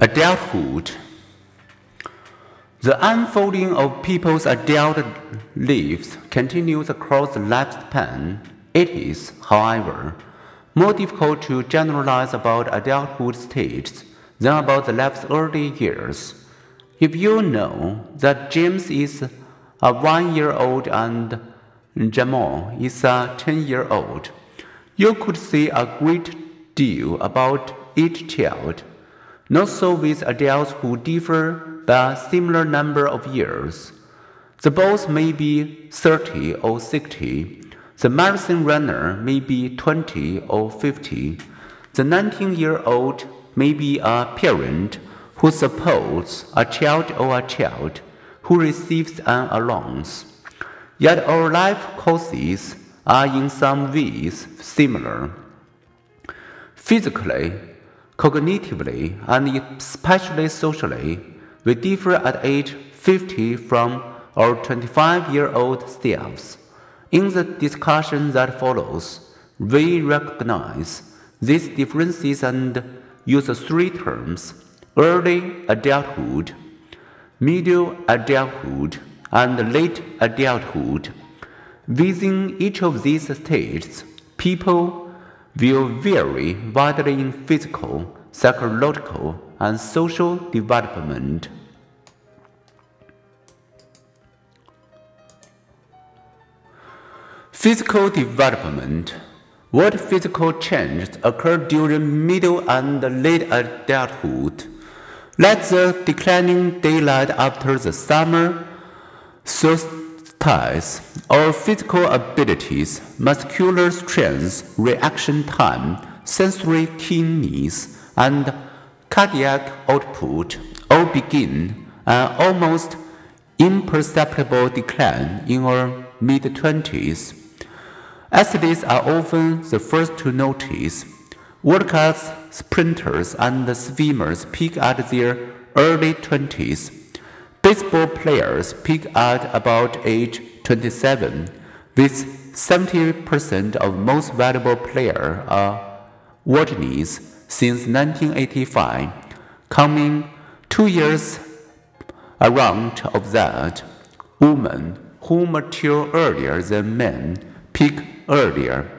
Adulthood. The unfolding of people's adult lives continues across the lifespan. It is, however, more difficult to generalize about adulthood stages than about the life's early years. If you know that James is a one year old and Jamal is a 10 year old, you could say a great deal about each child. Not so with adults who differ by a similar number of years. The boss may be 30 or 60. The marathon runner may be 20 or 50. The 19 year old may be a parent who supports a child or a child who receives an allowance. Yet our life courses are in some ways similar. Physically, cognitively, and especially socially, we differ at age 50 from our 25 year old selves. In the discussion that follows, we recognize these differences and use three terms early adulthood, middle adulthood, and late adulthood. Within each of these stages, people will vary widely in physical, psychological, and social development. Physical development. What physical changes occur during middle and late adulthood? Let the declining daylight after the summer solstice our physical abilities, muscular strength, reaction time, sensory keenness, and cardiac output all begin an almost imperceptible decline in our mid 20s. Athletes are often the first to notice. World class sprinters and swimmers peak at their early 20s Baseball players peak at about age 27, with 70% of most valuable players are uh, virgins since 1985, coming two years around of that. Women who mature earlier than men peak earlier,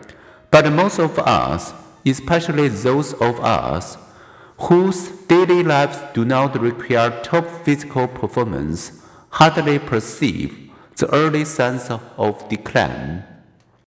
but most of us, especially those of us whose daily lives do not require top physical performance, hardly perceive the early signs of decline.